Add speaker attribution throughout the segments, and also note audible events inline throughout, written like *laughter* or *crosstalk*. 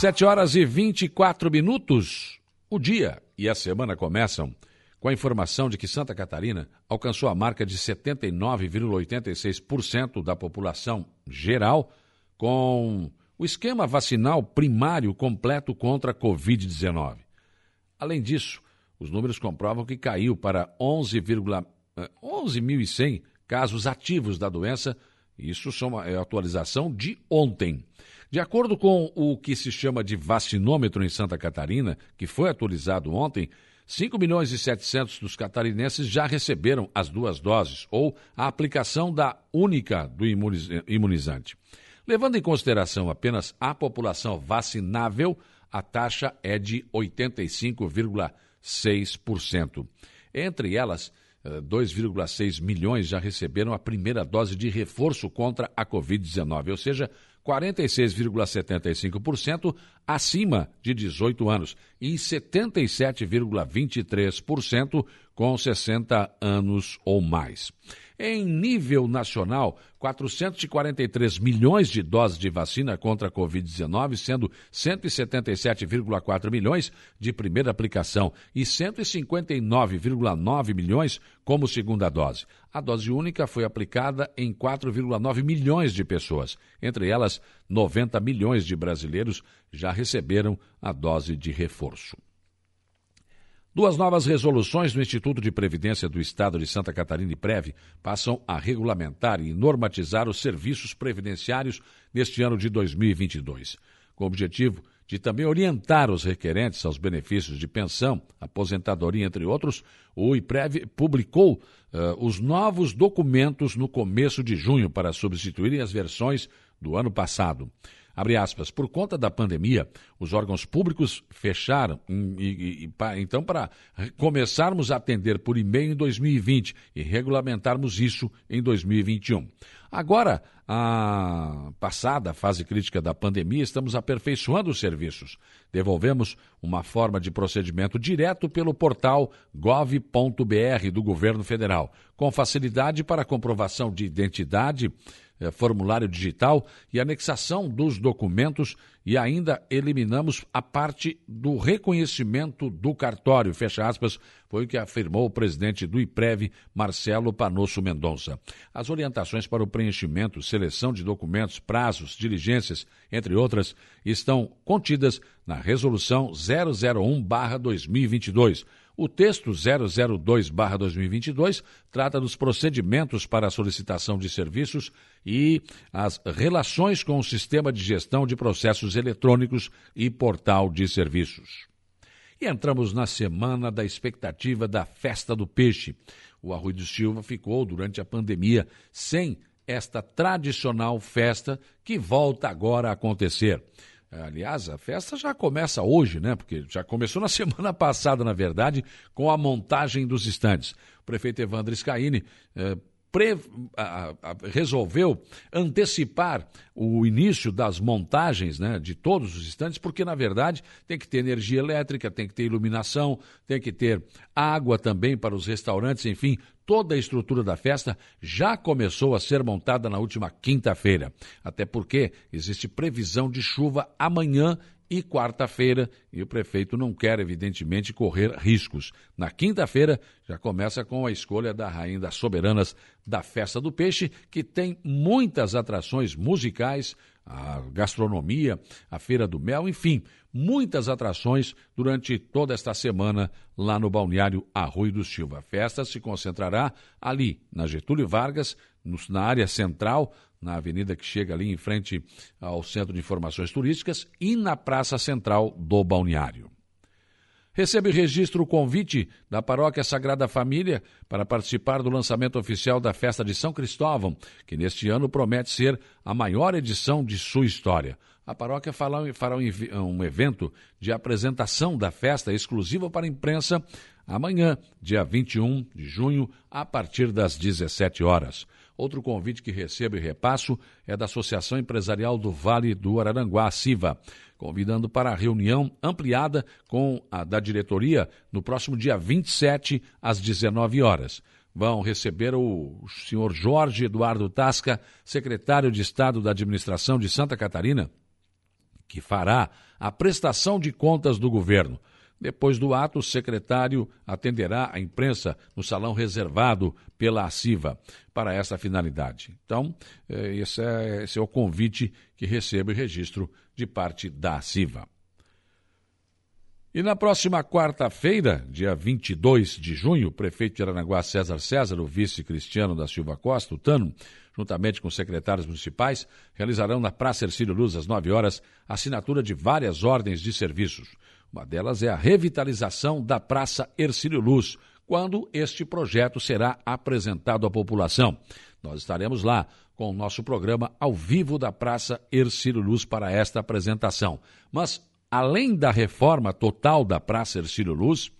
Speaker 1: Sete horas e 24 minutos. O dia e a semana começam com a informação de que Santa Catarina alcançou a marca de 79,86% da população geral com o esquema vacinal primário completo contra a Covid-19. Além disso, os números comprovam que caiu para 11,100 11 eh, casos ativos da doença. Isso é atualização de ontem. De acordo com o que se chama de vacinômetro em Santa Catarina, que foi atualizado ontem, 5 milhões e 700 dos catarinenses já receberam as duas doses ou a aplicação da única do imunizante. Levando em consideração apenas a população vacinável, a taxa é de 85,6%. Entre elas, 2,6 eh, milhões já receberam a primeira dose de reforço contra a Covid-19, ou seja, 46,75% acima de 18 anos e 77,23% com 60 anos ou mais. Em nível nacional, 443 milhões de doses de vacina contra a Covid-19, sendo 177,4 milhões de primeira aplicação e 159,9 milhões como segunda dose. A dose única foi aplicada em 4,9 milhões de pessoas. Entre elas, 90 milhões de brasileiros já receberam a dose de reforço. Duas novas resoluções do Instituto de Previdência do Estado de Santa Catarina e Preve passam a regulamentar e normatizar os serviços previdenciários neste ano de 2022, com o objetivo de também orientar os requerentes aos benefícios de pensão, aposentadoria, entre outros, o IPREV publicou uh, os novos documentos no começo de junho para substituírem as versões do ano passado. Abre aspas, por conta da pandemia, os órgãos públicos fecharam, e, e, e, então, para começarmos a atender por e-mail em 2020 e regulamentarmos isso em 2021. Agora, a passada fase crítica da pandemia, estamos aperfeiçoando os serviços. Devolvemos uma forma de procedimento direto pelo portal gov.br do governo federal, com facilidade para comprovação de identidade é, formulário digital e anexação dos documentos e ainda eliminamos a parte do reconhecimento do cartório, fecha aspas, foi o que afirmou o presidente do IPREV, Marcelo Panosso Mendonça. As orientações para o preenchimento, seleção de documentos, prazos, diligências, entre outras, estão contidas na Resolução 001-2022, o texto 002-2022 trata dos procedimentos para a solicitação de serviços e as relações com o sistema de gestão de processos eletrônicos e portal de serviços. E entramos na semana da expectativa da Festa do Peixe. O Arroio do Silva ficou, durante a pandemia, sem esta tradicional festa que volta agora a acontecer. Aliás, a festa já começa hoje, né? Porque já começou na *laughs* semana passada, na verdade, com a montagem dos estandes. O prefeito Evandro Scaini eh, pre, a, a, resolveu antecipar o início das montagens né, de todos os estantes, porque, na verdade, tem que ter energia elétrica, tem que ter iluminação, tem que ter água também para os restaurantes, enfim, toda a estrutura da festa já começou a ser montada na última quinta-feira. Até porque existe previsão de chuva amanhã e quarta-feira, e o prefeito não quer, evidentemente, correr riscos. Na quinta-feira, já começa com a escolha da Rainha das Soberanas da Festa do Peixe, que tem muitas atrações musicais, a gastronomia, a Feira do Mel, enfim, muitas atrações durante toda esta semana lá no balneário Arroio do Silva. A festa se concentrará ali, na Getúlio Vargas, na área central, na avenida que chega ali em frente ao Centro de Informações Turísticas e na Praça Central do Balneário. Recebe registro o convite da Paróquia Sagrada Família para participar do lançamento oficial da Festa de São Cristóvão, que neste ano promete ser a maior edição de sua história. A paróquia fará um evento de apresentação da festa exclusiva para a imprensa amanhã, dia 21 de junho, a partir das 17 horas. Outro convite que recebo e repasso é da Associação Empresarial do Vale do Araranguá, SIVA, convidando para a reunião ampliada com a da diretoria no próximo dia 27, às 19 horas. Vão receber o senhor Jorge Eduardo Tasca, secretário de Estado da Administração de Santa Catarina, que fará a prestação de contas do governo. Depois do ato, o secretário atenderá a imprensa no salão reservado pela ACIVA para essa finalidade. Então, eh, esse é, esse é o convite que recebe o registro de parte da ACIVA. E na próxima quarta-feira, dia 22 de junho, o prefeito de Aranaguá, César César, o vice Cristiano da Silva Costa, o Tano, juntamente com secretários municipais, realizarão na Praça Ercílio Luz, às 9 horas, assinatura de várias ordens de serviços. Uma delas é a revitalização da Praça Ercílio Luz, quando este projeto será apresentado à população. Nós estaremos lá com o nosso programa ao vivo da Praça Ercílio Luz para esta apresentação. Mas, além da reforma total da Praça Ercílio Luz,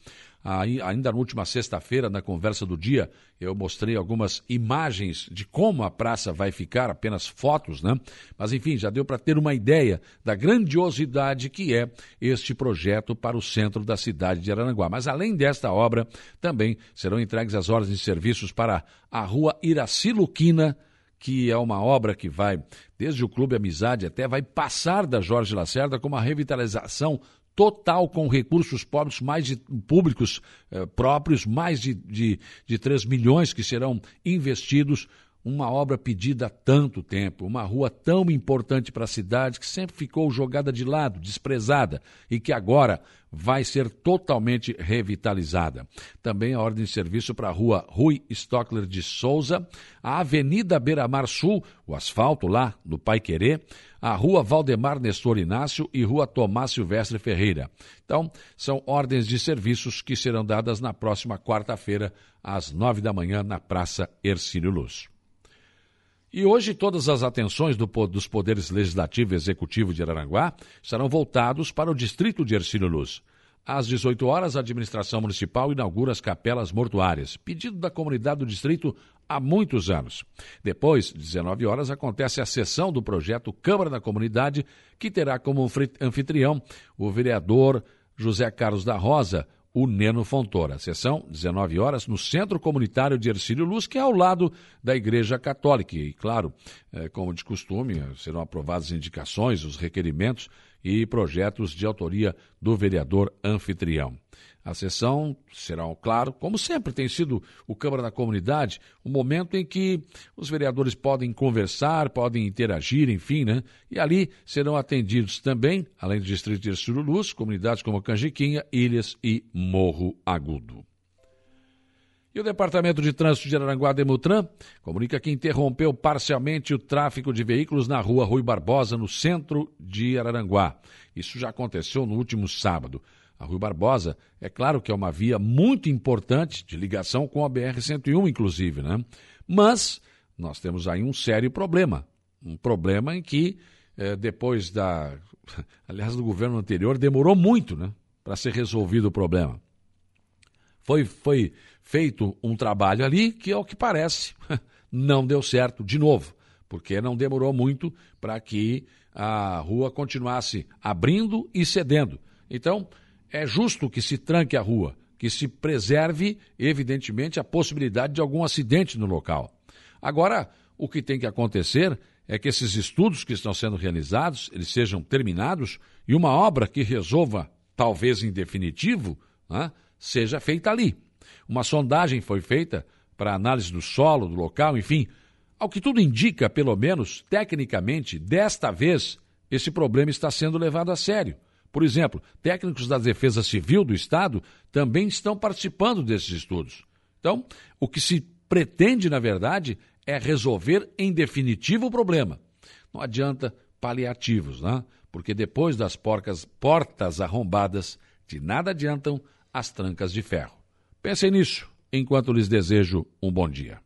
Speaker 1: ainda na última sexta-feira, na conversa do dia, eu mostrei algumas imagens de como a praça vai ficar, apenas fotos, né? Mas enfim, já deu para ter uma ideia da grandiosidade que é este projeto para o centro da cidade de Araranguá. Mas além desta obra, também serão entregues as ordens de serviços para a rua Iraci Luquina, que é uma obra que vai, desde o Clube Amizade até, vai passar da Jorge Lacerda com uma revitalização total com recursos públicos, mais de, públicos eh, próprios, mais de, de, de 3 milhões que serão investidos. Uma obra pedida há tanto tempo, uma rua tão importante para a cidade que sempre ficou jogada de lado, desprezada e que agora vai ser totalmente revitalizada. Também a ordem de serviço para a rua Rui Stockler de Souza, a Avenida Beira Mar Sul, o asfalto lá no Pai Querer, a Rua Valdemar Nestor Inácio e Rua Tomás Silvestre Ferreira. Então, são ordens de serviços que serão dadas na próxima quarta-feira, às nove da manhã, na Praça Ercílio Luz. E hoje todas as atenções do, dos poderes legislativo e executivo de Araranguá estarão voltados para o distrito de Ercílio Luz. Às 18 horas, a administração municipal inaugura as capelas mortuárias, pedido da comunidade do distrito há muitos anos. Depois, 19 horas, acontece a sessão do projeto Câmara da Comunidade, que terá como anfitrião o vereador José Carlos da Rosa, o Neno Fontoura. Sessão, 19 horas, no Centro Comunitário de Ercílio Luz, que é ao lado da Igreja Católica. E, claro, é, como de costume, serão aprovadas indicações, os requerimentos e projetos de autoria do vereador anfitrião. A sessão será, claro, como sempre tem sido o Câmara da Comunidade, um momento em que os vereadores podem conversar, podem interagir, enfim, né? E ali serão atendidos também, além do Distrito de Luz, comunidades como Canjiquinha, Ilhas e Morro Agudo. E o Departamento de Trânsito de Aranguá Demutran comunica que interrompeu parcialmente o tráfego de veículos na rua Rui Barbosa, no centro de Araranguá. Isso já aconteceu no último sábado. A Rui Barbosa, é claro que é uma via muito importante de ligação com a BR-101, inclusive, né? Mas nós temos aí um sério problema. Um problema em que, eh, depois da. *laughs* Aliás, do governo anterior, demorou muito, né? Para ser resolvido o problema. Foi, foi feito um trabalho ali que, ao que parece, *laughs* não deu certo de novo, porque não demorou muito para que a rua continuasse abrindo e cedendo. Então, é justo que se tranque a rua, que se preserve, evidentemente, a possibilidade de algum acidente no local. Agora, o que tem que acontecer é que esses estudos que estão sendo realizados, eles sejam terminados e uma obra que resolva, talvez em definitivo, né, seja feita ali. Uma sondagem foi feita para análise do solo, do local, enfim. Ao que tudo indica, pelo menos tecnicamente, desta vez, esse problema está sendo levado a sério. Por exemplo, técnicos da Defesa Civil do Estado também estão participando desses estudos. Então, o que se pretende, na verdade, é resolver em definitivo o problema. Não adianta paliativos, né? porque depois das porcas, portas arrombadas, de nada adiantam as trancas de ferro. Pensem nisso enquanto lhes desejo um bom dia.